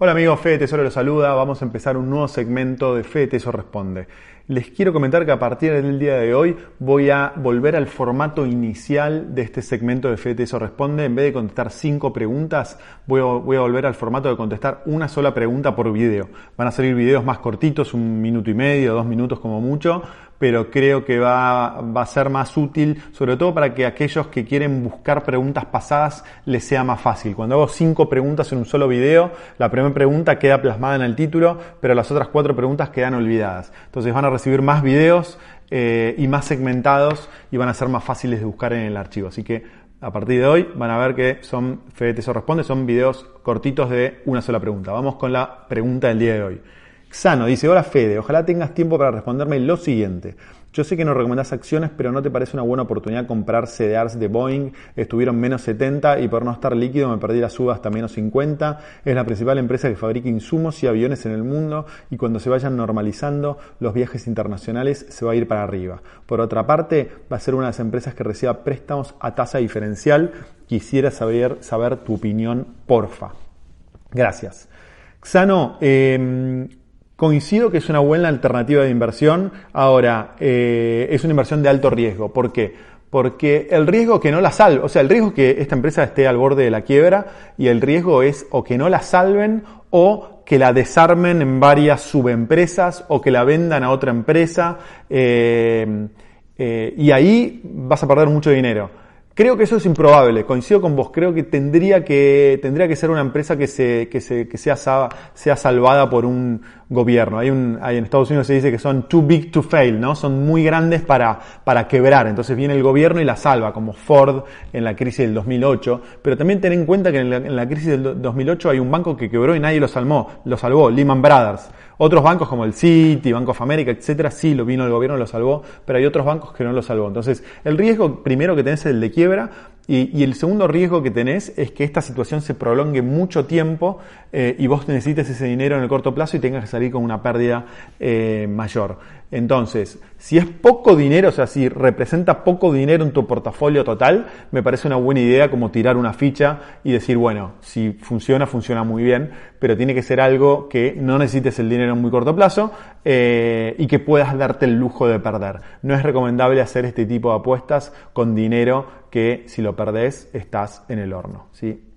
Hola amigos, Fede Tesoro los saluda. Vamos a empezar un nuevo segmento de Fede Tesoro Responde. Les quiero comentar que a partir del día de hoy voy a volver al formato inicial de este segmento de Fede Tesoro Responde. En vez de contestar cinco preguntas, voy a, voy a, volver al formato de contestar una sola pregunta por video. Van a salir videos más cortitos, un minuto y medio, dos minutos como mucho, pero creo que va, a ser más útil, sobre todo para que aquellos que quieren buscar preguntas pasadas les sea más fácil. Cuando hago cinco preguntas en un solo video, la primera pregunta queda plasmada en el título, pero las otras cuatro preguntas quedan olvidadas. Entonces van a recibir más videos eh, y más segmentados y van a ser más fáciles de buscar en el archivo. Así que a partir de hoy van a ver que son Fede Responde, son videos cortitos de una sola pregunta. Vamos con la pregunta del día de hoy. Xano dice, hola Fede, ojalá tengas tiempo para responderme lo siguiente. Yo sé que no recomendás acciones, pero ¿no te parece una buena oportunidad comprar CDRs de Boeing? Estuvieron menos 70 y por no estar líquido me perdí la suba hasta menos 50. Es la principal empresa que fabrica insumos y aviones en el mundo y cuando se vayan normalizando los viajes internacionales se va a ir para arriba. Por otra parte, va a ser una de las empresas que reciba préstamos a tasa diferencial. Quisiera saber, saber tu opinión, porfa. Gracias. Xano, eh, Coincido que es una buena alternativa de inversión. Ahora, eh, es una inversión de alto riesgo. ¿Por qué? Porque el riesgo que no la salve, o sea, el riesgo que esta empresa esté al borde de la quiebra y el riesgo es o que no la salven o que la desarmen en varias subempresas o que la vendan a otra empresa eh, eh, y ahí vas a perder mucho dinero. Creo que eso es improbable, coincido con vos, creo que tendría que, tendría que ser una empresa que, se, que, se, que sea, sea salvada por un gobierno. Hay un, hay en Estados Unidos se dice que son too big to fail, ¿no? Son muy grandes para, para quebrar. Entonces viene el gobierno y la salva, como Ford en la crisis del 2008. Pero también ten en cuenta que en la, en crisis del 2008 hay un banco que quebró y nadie lo salvó, lo salvó, Lehman Brothers. Otros bancos como el Citi, Bank of America, etcétera, sí lo vino el gobierno y lo salvó, pero hay otros bancos que no lo salvó. Entonces, el riesgo primero que tenés es el de quiebra y, el segundo riesgo que tenés es que esta situación se prolongue mucho tiempo eh, y vos necesites ese dinero en el corto plazo y tengas que salir con una pérdida eh, mayor. Entonces, si es poco dinero, o sea, si representa poco dinero en tu portafolio total, me parece una buena idea como tirar una ficha y decir, bueno, si funciona, funciona muy bien, pero tiene que ser algo que no necesites el dinero en muy corto plazo eh, y que puedas darte el lujo de perder. No es recomendable hacer este tipo de apuestas con dinero que si lo perdés estás en el horno. ¿sí?